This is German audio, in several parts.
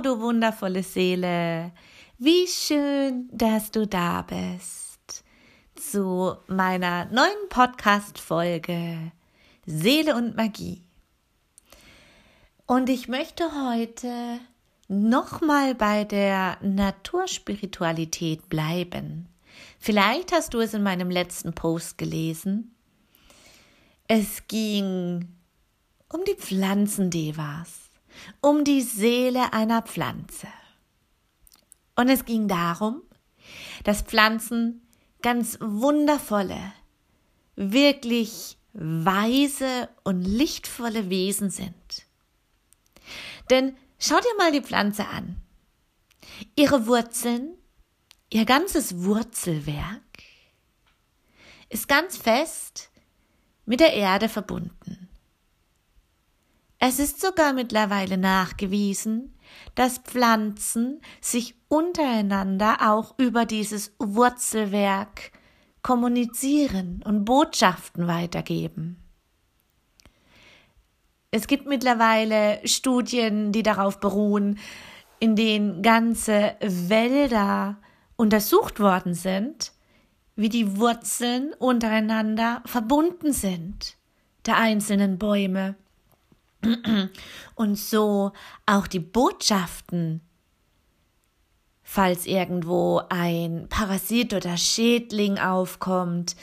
Du wundervolle Seele. Wie schön, dass du da bist zu meiner neuen Podcast-Folge Seele und Magie. Und ich möchte heute nochmal bei der Naturspiritualität bleiben. Vielleicht hast du es in meinem letzten Post gelesen. Es ging um die Pflanzendevas um die Seele einer Pflanze. Und es ging darum, dass Pflanzen ganz wundervolle, wirklich weise und lichtvolle Wesen sind. Denn schau dir mal die Pflanze an. Ihre Wurzeln, ihr ganzes Wurzelwerk ist ganz fest mit der Erde verbunden. Es ist sogar mittlerweile nachgewiesen, dass Pflanzen sich untereinander auch über dieses Wurzelwerk kommunizieren und Botschaften weitergeben. Es gibt mittlerweile Studien, die darauf beruhen, in denen ganze Wälder untersucht worden sind, wie die Wurzeln untereinander verbunden sind der einzelnen Bäume und so auch die Botschaften, falls irgendwo ein Parasit oder Schädling aufkommt,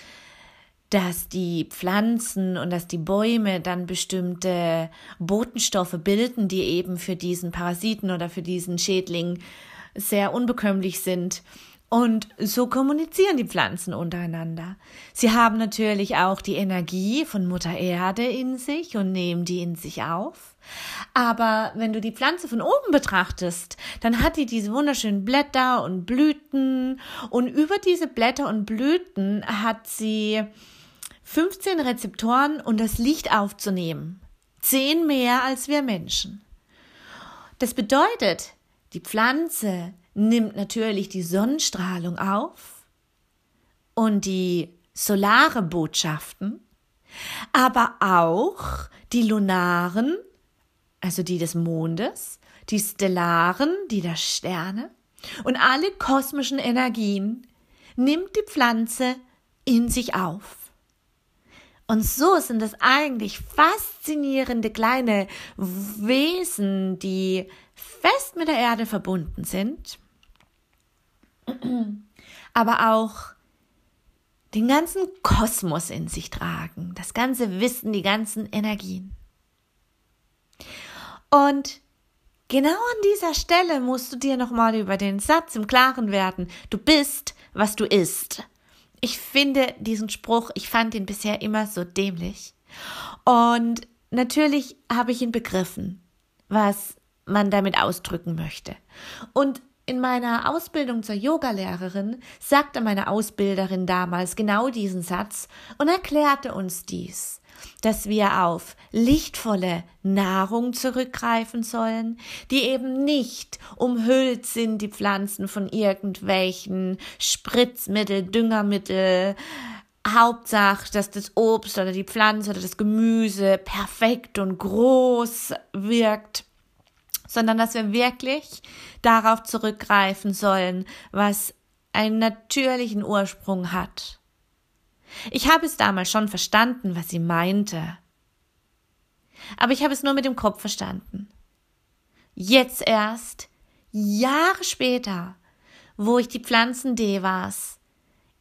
dass die Pflanzen und dass die Bäume dann bestimmte Botenstoffe bilden, die eben für diesen Parasiten oder für diesen Schädling sehr unbekömmlich sind. Und so kommunizieren die Pflanzen untereinander. Sie haben natürlich auch die Energie von Mutter Erde in sich und nehmen die in sich auf. Aber wenn du die Pflanze von oben betrachtest, dann hat die diese wunderschönen Blätter und Blüten und über diese Blätter und Blüten hat sie 15 Rezeptoren um das Licht aufzunehmen. Zehn mehr als wir Menschen. Das bedeutet, die Pflanze nimmt natürlich die Sonnenstrahlung auf und die solare Botschaften, aber auch die lunaren, also die des Mondes, die stellaren, die der Sterne und alle kosmischen Energien nimmt die Pflanze in sich auf. Und so sind es eigentlich faszinierende kleine Wesen, die fest mit der Erde verbunden sind aber auch den ganzen Kosmos in sich tragen, das ganze Wissen, die ganzen Energien. Und genau an dieser Stelle musst du dir nochmal über den Satz im Klaren werden, du bist, was du isst. Ich finde diesen Spruch, ich fand ihn bisher immer so dämlich. Und natürlich habe ich ihn begriffen, was man damit ausdrücken möchte. Und in meiner Ausbildung zur Yogalehrerin sagte meine Ausbilderin damals genau diesen Satz und erklärte uns dies, dass wir auf lichtvolle Nahrung zurückgreifen sollen, die eben nicht umhüllt sind, die Pflanzen von irgendwelchen Spritzmittel, Düngermittel, Hauptsache, dass das Obst oder die Pflanze oder das Gemüse perfekt und groß wirkt sondern dass wir wirklich darauf zurückgreifen sollen, was einen natürlichen Ursprung hat. Ich habe es damals schon verstanden, was sie meinte. Aber ich habe es nur mit dem Kopf verstanden. Jetzt erst, Jahre später, wo ich die Pflanzen Devas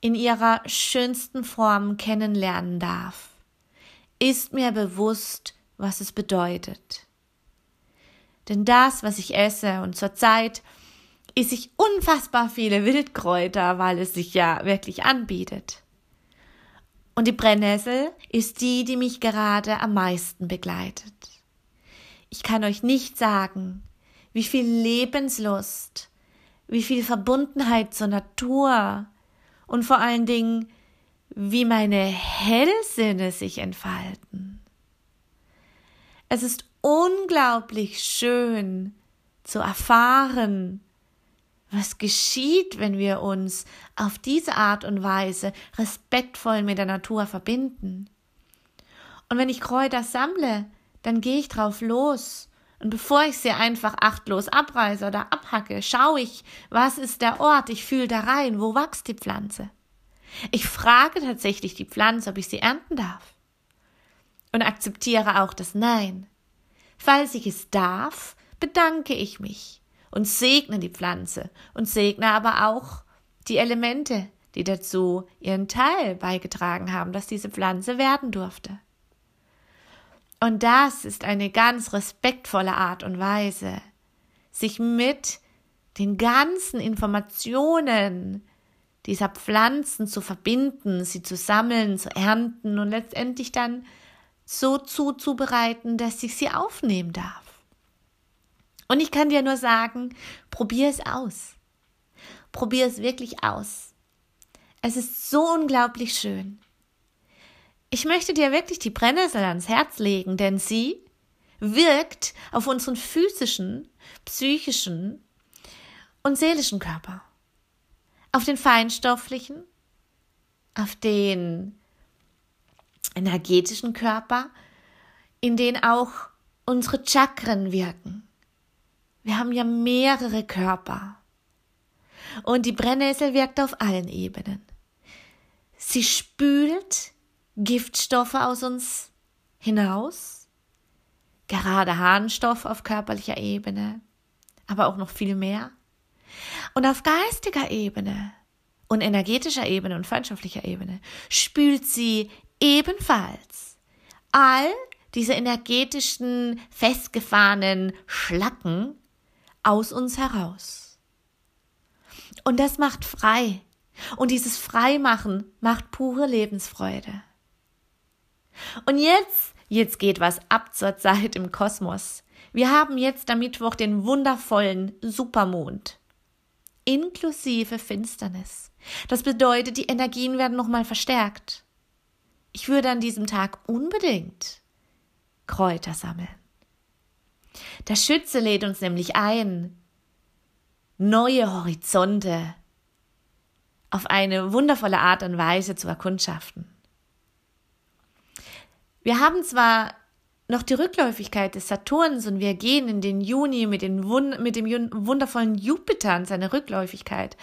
in ihrer schönsten Form kennenlernen darf, ist mir bewusst, was es bedeutet. Denn das, was ich esse und zurzeit esse ich unfassbar viele Wildkräuter, weil es sich ja wirklich anbietet. Und die Brennnessel ist die, die mich gerade am meisten begleitet. Ich kann euch nicht sagen, wie viel Lebenslust, wie viel Verbundenheit zur Natur und vor allen Dingen, wie meine Hellsinne sich entfalten. Es ist unglaublich schön zu erfahren, was geschieht, wenn wir uns auf diese Art und Weise respektvoll mit der Natur verbinden. Und wenn ich Kräuter sammle, dann gehe ich drauf los Und bevor ich sie einfach achtlos abreiße oder abhacke, schaue ich, was ist der Ort, ich fühle da rein, wo wächst die Pflanze. Ich frage tatsächlich die Pflanze, ob ich sie ernten darf. Und akzeptiere auch das Nein. Falls ich es darf, bedanke ich mich und segne die Pflanze und segne aber auch die Elemente, die dazu ihren Teil beigetragen haben, dass diese Pflanze werden durfte. Und das ist eine ganz respektvolle Art und Weise, sich mit den ganzen Informationen dieser Pflanzen zu verbinden, sie zu sammeln, zu ernten und letztendlich dann so zuzubereiten, dass ich sie aufnehmen darf. Und ich kann dir nur sagen, probier es aus. Probier es wirklich aus. Es ist so unglaublich schön. Ich möchte dir wirklich die Brennnessel ans Herz legen, denn sie wirkt auf unseren physischen, psychischen und seelischen Körper. Auf den feinstofflichen, auf den energetischen Körper, in den auch unsere Chakren wirken. Wir haben ja mehrere Körper. Und die Brennnessel wirkt auf allen Ebenen. Sie spült Giftstoffe aus uns hinaus, gerade Harnstoff auf körperlicher Ebene, aber auch noch viel mehr. Und auf geistiger Ebene und energetischer Ebene und freundschaftlicher Ebene spült sie ebenfalls all diese energetischen, festgefahrenen Schlacken aus uns heraus. Und das macht frei. Und dieses Freimachen macht pure Lebensfreude. Und jetzt, jetzt geht was ab zur Zeit im Kosmos. Wir haben jetzt am Mittwoch den wundervollen Supermond. Inklusive Finsternis. Das bedeutet, die Energien werden nochmal verstärkt. Ich würde an diesem Tag unbedingt Kräuter sammeln. Der Schütze lädt uns nämlich ein, neue Horizonte auf eine wundervolle Art und Weise zu erkundschaften. Wir haben zwar noch die Rückläufigkeit des Saturns und wir gehen in den Juni mit, den Wund mit dem wundervollen Jupiter und seine Rückläufigkeit,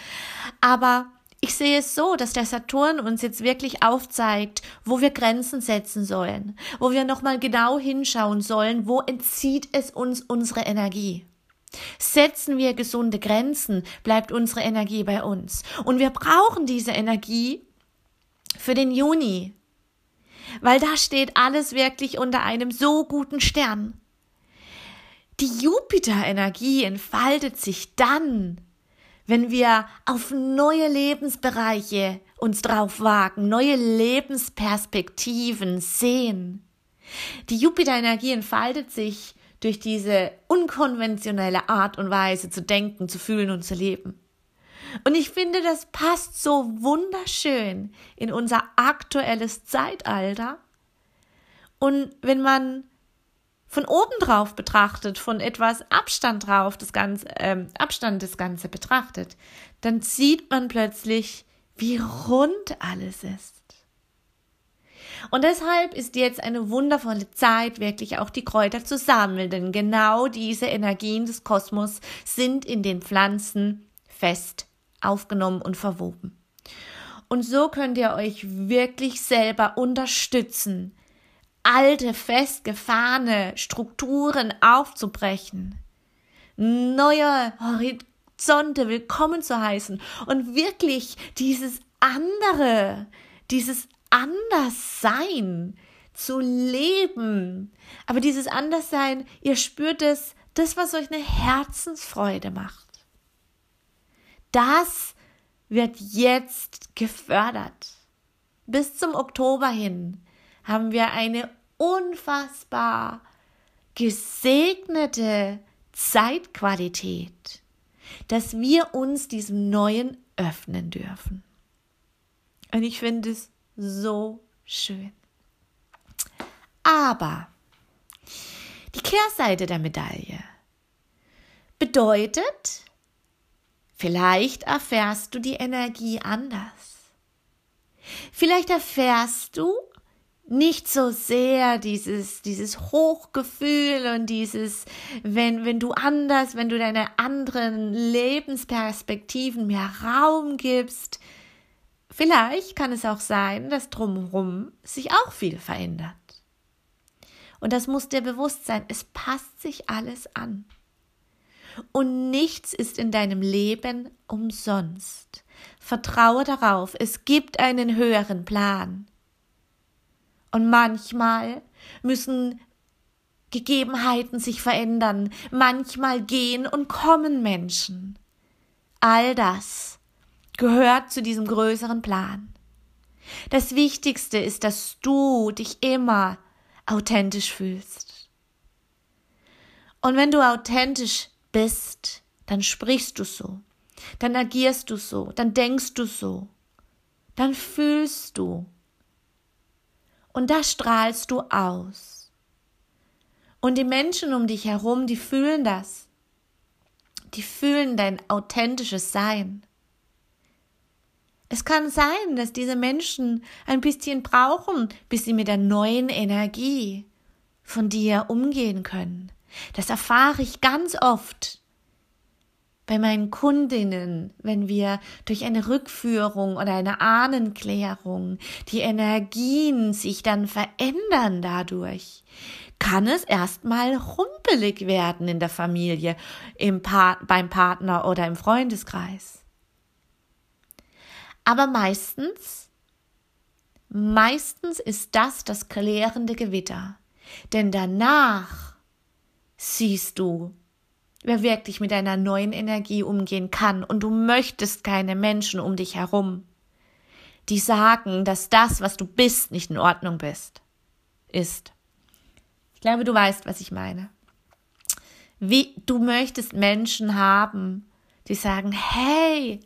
aber ich sehe es so, dass der Saturn uns jetzt wirklich aufzeigt, wo wir Grenzen setzen sollen, wo wir nochmal genau hinschauen sollen, wo entzieht es uns unsere Energie. Setzen wir gesunde Grenzen, bleibt unsere Energie bei uns. Und wir brauchen diese Energie für den Juni, weil da steht alles wirklich unter einem so guten Stern. Die Jupiter-Energie entfaltet sich dann, wenn wir auf neue Lebensbereiche uns drauf wagen, neue Lebensperspektiven sehen. Die Jupiter-Energie entfaltet sich durch diese unkonventionelle Art und Weise zu denken, zu fühlen und zu leben. Und ich finde, das passt so wunderschön in unser aktuelles Zeitalter. Und wenn man von oben drauf betrachtet, von etwas Abstand drauf, das Ganze, ähm, Abstand das Ganze betrachtet, dann sieht man plötzlich, wie rund alles ist. Und deshalb ist jetzt eine wundervolle Zeit, wirklich auch die Kräuter zu sammeln, denn genau diese Energien des Kosmos sind in den Pflanzen fest aufgenommen und verwoben. Und so könnt ihr euch wirklich selber unterstützen, alte, festgefahrene Strukturen aufzubrechen, neue Horizonte willkommen zu heißen und wirklich dieses andere, dieses Anderssein zu leben. Aber dieses Anderssein, ihr spürt es, das, was euch eine Herzensfreude macht. Das wird jetzt gefördert. Bis zum Oktober hin haben wir eine unfassbar gesegnete Zeitqualität, dass wir uns diesem Neuen öffnen dürfen. Und ich finde es so schön. Aber die Kehrseite der Medaille bedeutet, vielleicht erfährst du die Energie anders. Vielleicht erfährst du nicht so sehr dieses, dieses Hochgefühl und dieses, wenn, wenn du anders, wenn du deine anderen Lebensperspektiven mehr Raum gibst. Vielleicht kann es auch sein, dass drumherum sich auch viel verändert. Und das muss dir bewusst sein. Es passt sich alles an. Und nichts ist in deinem Leben umsonst. Vertraue darauf, es gibt einen höheren Plan. Und manchmal müssen Gegebenheiten sich verändern, manchmal gehen und kommen Menschen. All das gehört zu diesem größeren Plan. Das Wichtigste ist, dass du dich immer authentisch fühlst. Und wenn du authentisch bist, dann sprichst du so, dann agierst du so, dann denkst du so, dann fühlst du und das strahlst du aus. Und die Menschen um dich herum, die fühlen das. Die fühlen dein authentisches Sein. Es kann sein, dass diese Menschen ein bisschen brauchen, bis sie mit der neuen Energie von dir umgehen können. Das erfahre ich ganz oft bei meinen Kundinnen, wenn wir durch eine Rückführung oder eine Ahnenklärung die Energien sich dann verändern dadurch, kann es erstmal rumpelig werden in der Familie, im pa beim Partner oder im Freundeskreis. Aber meistens, meistens ist das das klärende Gewitter. Denn danach siehst du, wer wirklich mit deiner neuen Energie umgehen kann und du möchtest keine Menschen um dich herum, die sagen, dass das, was du bist, nicht in Ordnung bist, ist. Ich glaube, du weißt, was ich meine. Wie du möchtest Menschen haben, die sagen, hey,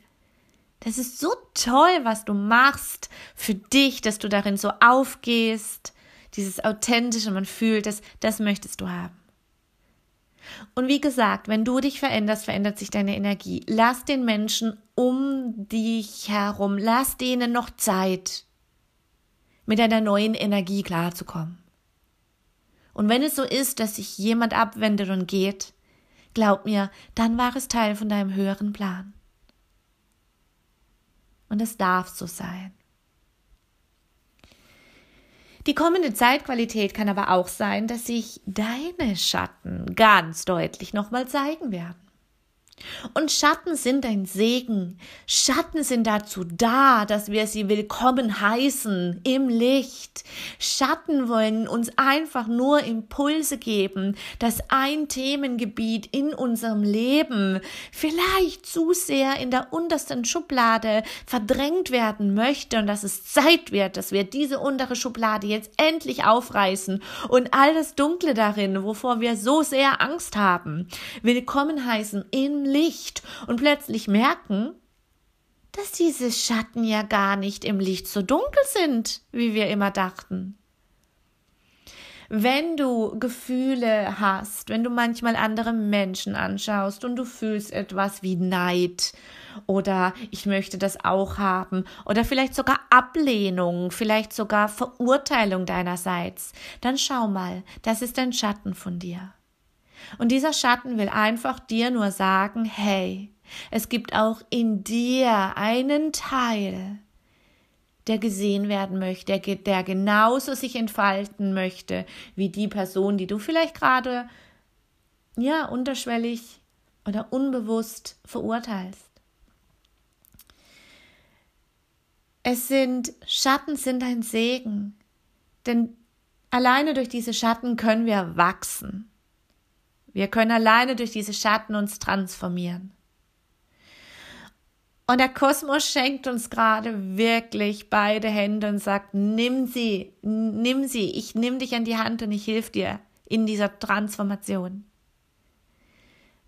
das ist so toll, was du machst für dich, dass du darin so aufgehst, dieses authentische, man fühlt das, das möchtest du haben. Und wie gesagt, wenn du dich veränderst, verändert sich deine Energie. Lass den Menschen um dich herum, lass denen noch Zeit, mit deiner neuen Energie klarzukommen. Und wenn es so ist, dass sich jemand abwendet und geht, glaub mir, dann war es Teil von deinem höheren Plan. Und es darf so sein. Die kommende Zeitqualität kann aber auch sein, dass sich deine Schatten ganz deutlich nochmal zeigen werden. Und Schatten sind ein Segen. Schatten sind dazu da, dass wir sie willkommen heißen im Licht. Schatten wollen uns einfach nur Impulse geben, dass ein Themengebiet in unserem Leben vielleicht zu sehr in der untersten Schublade verdrängt werden möchte und dass es Zeit wird, dass wir diese untere Schublade jetzt endlich aufreißen und all das Dunkle darin, wovor wir so sehr Angst haben, willkommen heißen im Licht und plötzlich merken, dass diese Schatten ja gar nicht im Licht so dunkel sind, wie wir immer dachten. Wenn du Gefühle hast, wenn du manchmal andere Menschen anschaust und du fühlst etwas wie Neid oder ich möchte das auch haben oder vielleicht sogar Ablehnung, vielleicht sogar Verurteilung deinerseits, dann schau mal, das ist ein Schatten von dir. Und dieser Schatten will einfach dir nur sagen, hey, es gibt auch in dir einen Teil, der gesehen werden möchte, der, der genauso sich entfalten möchte wie die Person, die du vielleicht gerade ja unterschwellig oder unbewusst verurteilst. Es sind Schatten sind ein Segen, denn alleine durch diese Schatten können wir wachsen. Wir können alleine durch diese Schatten uns transformieren. Und der Kosmos schenkt uns gerade wirklich beide Hände und sagt, nimm sie, nimm sie, ich nimm dich an die Hand und ich hilf dir in dieser Transformation.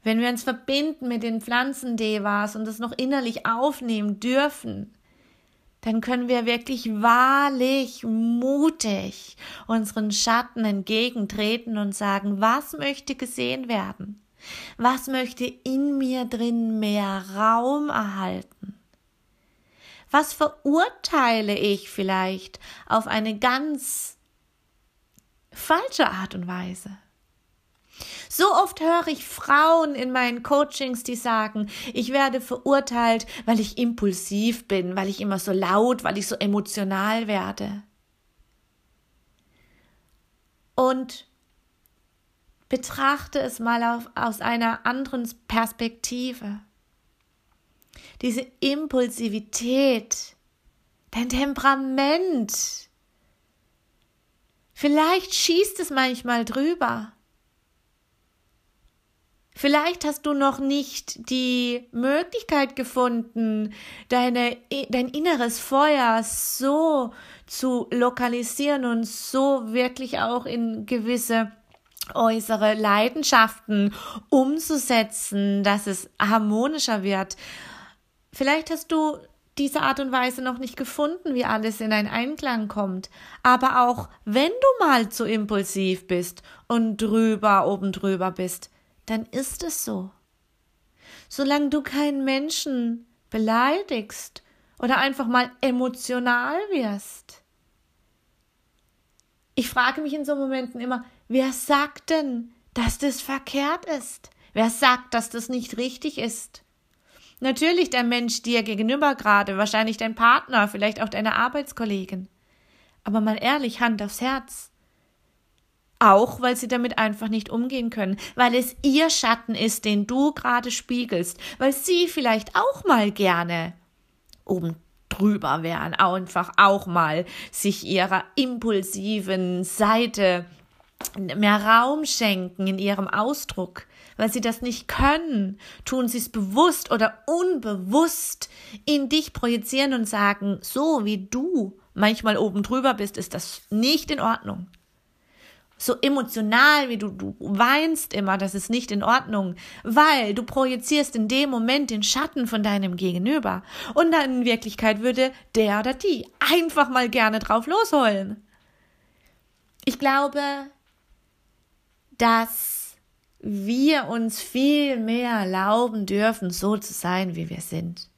Wenn wir uns verbinden mit den Pflanzendevas und das noch innerlich aufnehmen dürfen, dann können wir wirklich wahrlich mutig unseren Schatten entgegentreten und sagen, was möchte gesehen werden? Was möchte in mir drin mehr Raum erhalten? Was verurteile ich vielleicht auf eine ganz falsche Art und Weise. So oft höre ich Frauen in meinen Coachings, die sagen, ich werde verurteilt, weil ich impulsiv bin, weil ich immer so laut, weil ich so emotional werde. Und betrachte es mal auf, aus einer anderen Perspektive. Diese Impulsivität, dein Temperament, vielleicht schießt es manchmal drüber. Vielleicht hast du noch nicht die Möglichkeit gefunden, deine, dein inneres Feuer so zu lokalisieren und so wirklich auch in gewisse äußere Leidenschaften umzusetzen, dass es harmonischer wird. Vielleicht hast du diese Art und Weise noch nicht gefunden, wie alles in einen Einklang kommt. Aber auch wenn du mal zu impulsiv bist und drüber, oben drüber bist, dann ist es so. Solange du keinen Menschen beleidigst oder einfach mal emotional wirst. Ich frage mich in so Momenten immer, wer sagt denn, dass das verkehrt ist? Wer sagt, dass das nicht richtig ist? Natürlich der Mensch dir gegenüber gerade, wahrscheinlich dein Partner, vielleicht auch deine Arbeitskollegin. Aber mal ehrlich, Hand aufs Herz. Auch weil sie damit einfach nicht umgehen können, weil es ihr Schatten ist, den du gerade spiegelst, weil sie vielleicht auch mal gerne oben drüber wären, einfach auch mal sich ihrer impulsiven Seite mehr Raum schenken in ihrem Ausdruck, weil sie das nicht können, tun sie es bewusst oder unbewusst in dich projizieren und sagen, so wie du manchmal oben drüber bist, ist das nicht in Ordnung so emotional, wie du, du weinst immer, das ist nicht in Ordnung, weil du projizierst in dem Moment den Schatten von deinem Gegenüber. Und dann in Wirklichkeit würde der oder die einfach mal gerne drauf losholen. Ich glaube, dass wir uns viel mehr erlauben dürfen, so zu sein, wie wir sind.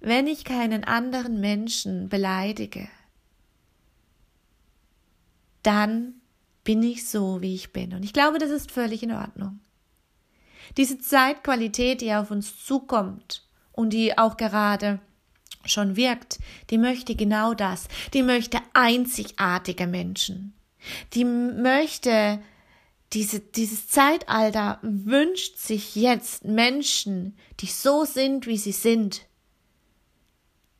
Wenn ich keinen anderen Menschen beleidige, dann bin ich so, wie ich bin. Und ich glaube, das ist völlig in Ordnung. Diese Zeitqualität, die auf uns zukommt und die auch gerade schon wirkt, die möchte genau das. Die möchte einzigartige Menschen. Die möchte diese, dieses Zeitalter wünscht sich jetzt Menschen, die so sind, wie sie sind.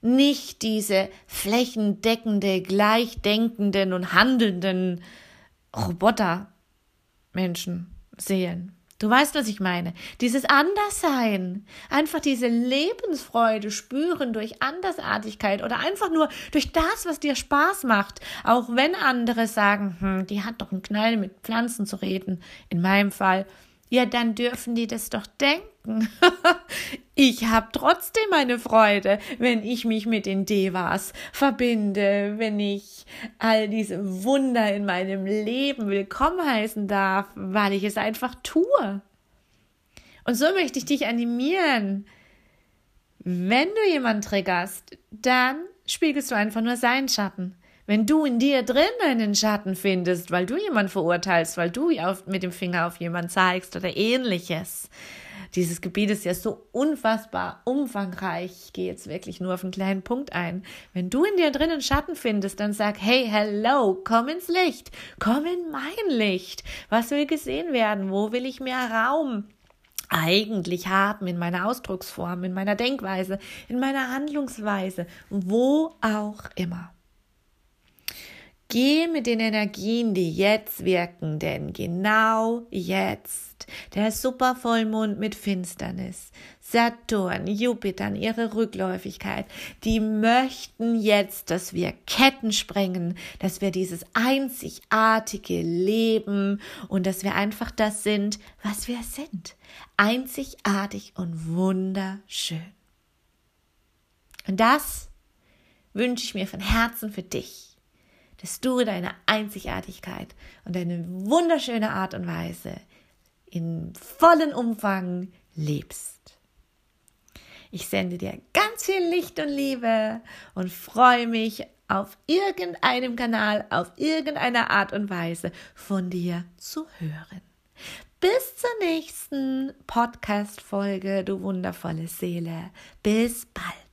Nicht diese flächendeckende, gleichdenkenden und handelnden Roboter-Menschen sehen. Du weißt, was ich meine. Dieses Anderssein, einfach diese Lebensfreude spüren durch Andersartigkeit oder einfach nur durch das, was dir Spaß macht. Auch wenn andere sagen, hm, die hat doch einen Knall mit Pflanzen zu reden. In meinem Fall, ja, dann dürfen die das doch denken. ich habe trotzdem meine Freude, wenn ich mich mit den Devas verbinde, wenn ich all diese Wunder in meinem Leben willkommen heißen darf, weil ich es einfach tue. Und so möchte ich dich animieren. Wenn du jemanden triggerst, dann spiegelst du einfach nur seinen Schatten. Wenn du in dir drin einen Schatten findest, weil du jemanden verurteilst, weil du mit dem Finger auf jemanden zeigst oder ähnliches, dieses Gebiet ist ja so unfassbar umfangreich. Ich gehe jetzt wirklich nur auf einen kleinen Punkt ein. Wenn du in dir drinnen Schatten findest, dann sag, hey, hello, komm ins Licht, komm in mein Licht. Was will gesehen werden? Wo will ich mehr Raum? eigentlich haben in meiner Ausdrucksform, in meiner Denkweise, in meiner Handlungsweise, wo auch immer. Geh mit den Energien, die jetzt wirken, denn genau jetzt, der Supervollmond mit Finsternis, Saturn, Jupiter, ihre Rückläufigkeit, die möchten jetzt, dass wir Ketten sprengen, dass wir dieses einzigartige Leben und dass wir einfach das sind, was wir sind. Einzigartig und wunderschön. Und das wünsche ich mir von Herzen für dich dass du deine Einzigartigkeit und deine wunderschöne Art und Weise in vollen Umfang lebst. Ich sende dir ganz viel Licht und Liebe und freue mich auf irgendeinem Kanal, auf irgendeine Art und Weise von dir zu hören. Bis zur nächsten Podcast-Folge, du wundervolle Seele. Bis bald.